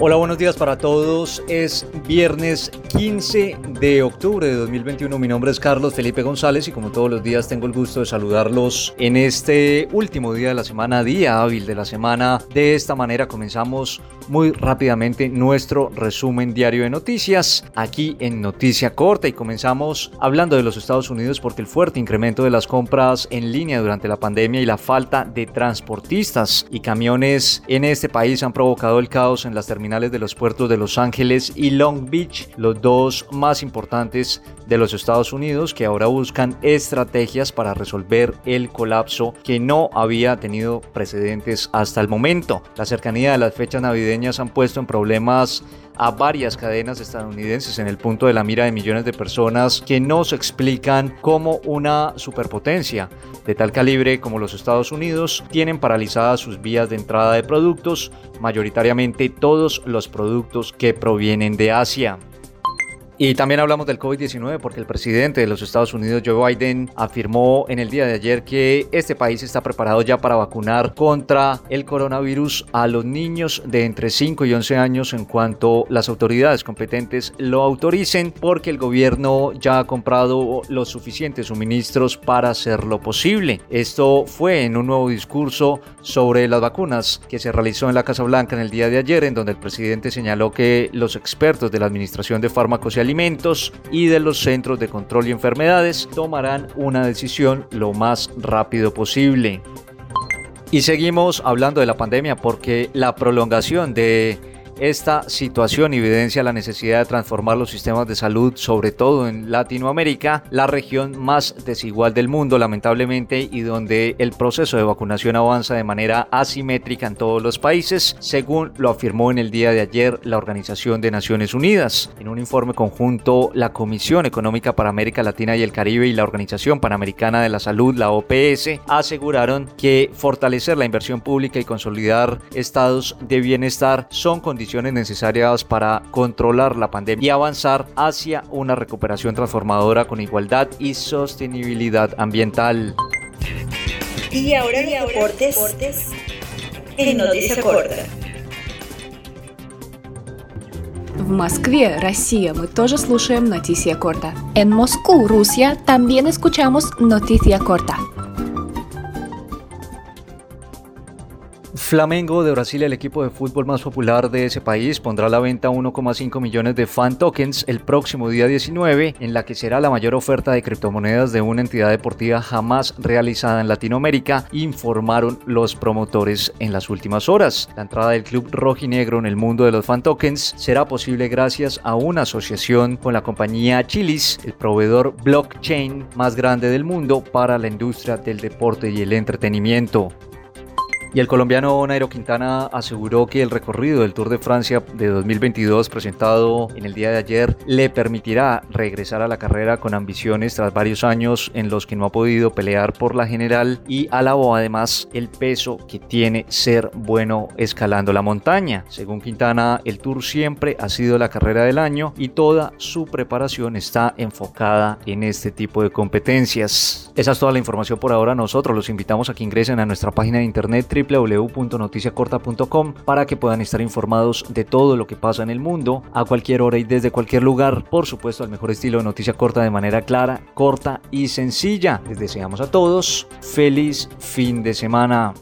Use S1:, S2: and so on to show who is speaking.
S1: Hola, buenos días para todos. Es viernes 15 de octubre de 2021. Mi nombre es Carlos Felipe González y como todos los días tengo el gusto de saludarlos en este último día de la semana, día hábil de la semana. De esta manera comenzamos muy rápidamente nuestro resumen diario de noticias aquí en Noticia Corta y comenzamos hablando de los Estados Unidos porque el fuerte incremento de las compras en línea durante la pandemia y la falta de transportistas y camiones en este país han provocado el caos en las terminales de los puertos de Los Ángeles y Long Beach, los dos más importantes de los Estados Unidos, que ahora buscan estrategias para resolver el colapso que no había tenido precedentes hasta el momento. La cercanía de las fechas navideñas han puesto en problemas a varias cadenas estadounidenses en el punto de la mira de millones de personas que no se explican cómo una superpotencia de tal calibre como los Estados Unidos tienen paralizadas sus vías de entrada de productos, mayoritariamente todos los productos que provienen de Asia. Y también hablamos del COVID-19 porque el presidente de los Estados Unidos, Joe Biden, afirmó en el día de ayer que este país está preparado ya para vacunar contra el coronavirus a los niños de entre 5 y 11 años en cuanto las autoridades competentes lo autoricen porque el gobierno ya ha comprado los suficientes suministros para hacerlo posible. Esto fue en un nuevo discurso sobre las vacunas que se realizó en la Casa Blanca en el día de ayer en donde el presidente señaló que los expertos de la Administración de Fármacos y Alimentos y de los Centros de Control y Enfermedades tomarán una decisión lo más rápido posible. Y seguimos hablando de la pandemia porque la prolongación de esta situación evidencia la necesidad de transformar los sistemas de salud, sobre todo en Latinoamérica, la región más desigual del mundo, lamentablemente, y donde el proceso de vacunación avanza de manera asimétrica en todos los países, según lo afirmó en el día de ayer la Organización de Naciones Unidas. En un informe conjunto, la Comisión Económica para América Latina y el Caribe y la Organización Panamericana de la Salud, la OPS, aseguraron que fortalecer la inversión pública y consolidar estados de bienestar son condiciones necesarias para controlar la pandemia y avanzar hacia una recuperación transformadora con igualdad y sostenibilidad ambiental.
S2: Y ahora, y ahora deportes, deportes en Noticia Corta.
S3: В Москве, Россия, мы тоже слушаем Noticia Corta. En Moscú, Rusia, también escuchamos Noticia Corta.
S1: Flamengo de Brasil, el equipo de fútbol más popular de ese país, pondrá a la venta 1,5 millones de fan tokens el próximo día 19, en la que será la mayor oferta de criptomonedas de una entidad deportiva jamás realizada en Latinoamérica, informaron los promotores en las últimas horas. La entrada del club rojinegro en el mundo de los fan tokens será posible gracias a una asociación con la compañía Chilis, el proveedor blockchain más grande del mundo para la industria del deporte y el entretenimiento. Y el colombiano Nairo Quintana aseguró que el recorrido del Tour de Francia de 2022 presentado en el día de ayer le permitirá regresar a la carrera con ambiciones tras varios años en los que no ha podido pelear por la general y alabó además el peso que tiene ser bueno escalando la montaña. Según Quintana, el Tour siempre ha sido la carrera del año y toda su preparación está enfocada en este tipo de competencias. Esa es toda la información por ahora. Nosotros los invitamos a que ingresen a nuestra página de internet www.noticiacorta.com para que puedan estar informados de todo lo que pasa en el mundo a cualquier hora y desde cualquier lugar. Por supuesto, al mejor estilo de noticia corta de manera clara, corta y sencilla. Les deseamos a todos feliz fin de semana.